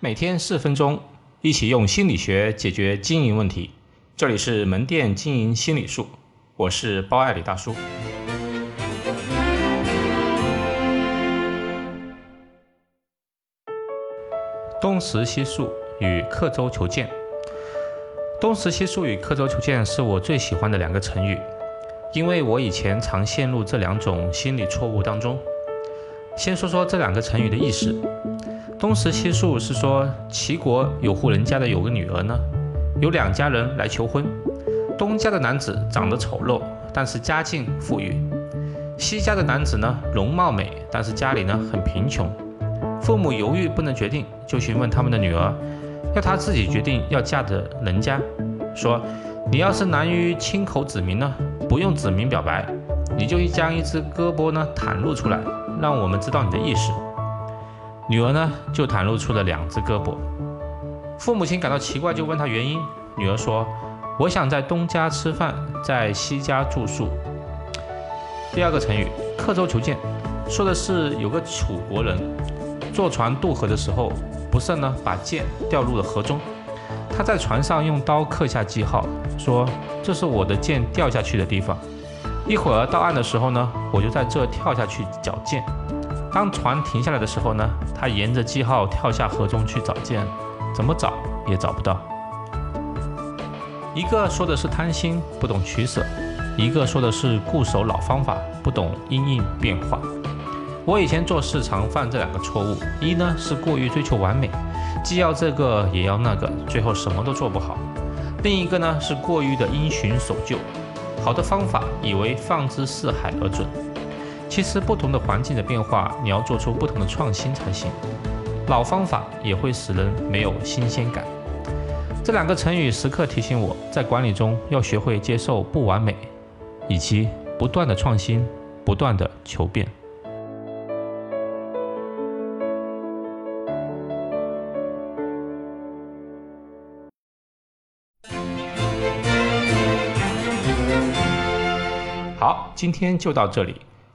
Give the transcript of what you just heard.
每天四分钟，一起用心理学解决经营问题。这里是门店经营心理术，我是包爱李大叔。东石西数与刻舟求剑。东石西数与刻舟求剑是我最喜欢的两个成语，因为我以前常陷入这两种心理错误当中。先说说这两个成语的意思。东石西数是说齐国有户人家的有个女儿呢，有两家人来求婚，东家的男子长得丑陋，但是家境富裕；西家的男子呢容貌美，但是家里呢很贫穷。父母犹豫不能决定，就询问他们的女儿，要她自己决定要嫁的人家，说你要是难于亲口指明呢，不用指明表白，你就将一只胳膊呢袒露出来，让我们知道你的意思。女儿呢，就袒露出了两只胳膊。父母亲感到奇怪，就问她原因。女儿说：“我想在东家吃饭，在西家住宿。”第二个成语“刻舟求剑”，说的是有个楚国人坐船渡河的时候，不慎呢把剑掉入了河中。他在船上用刀刻下记号，说：“这是我的剑掉下去的地方。一会儿到岸的时候呢，我就在这跳下去找剑。”当船停下来的时候呢，他沿着记号跳下河中去找剑，怎么找也找不到。一个说的是贪心，不懂取舍；一个说的是固守老方法，不懂因应变化。我以前做事常犯这两个错误：一呢是过于追求完美，既要这个也要那个，最后什么都做不好；另一个呢是过于的因循守旧，好的方法以为放之四海而准。其实，不同的环境的变化，你要做出不同的创新才行。老方法也会使人没有新鲜感。这两个成语时刻提醒我在管理中要学会接受不完美，以及不断的创新，不断的求变。好，今天就到这里。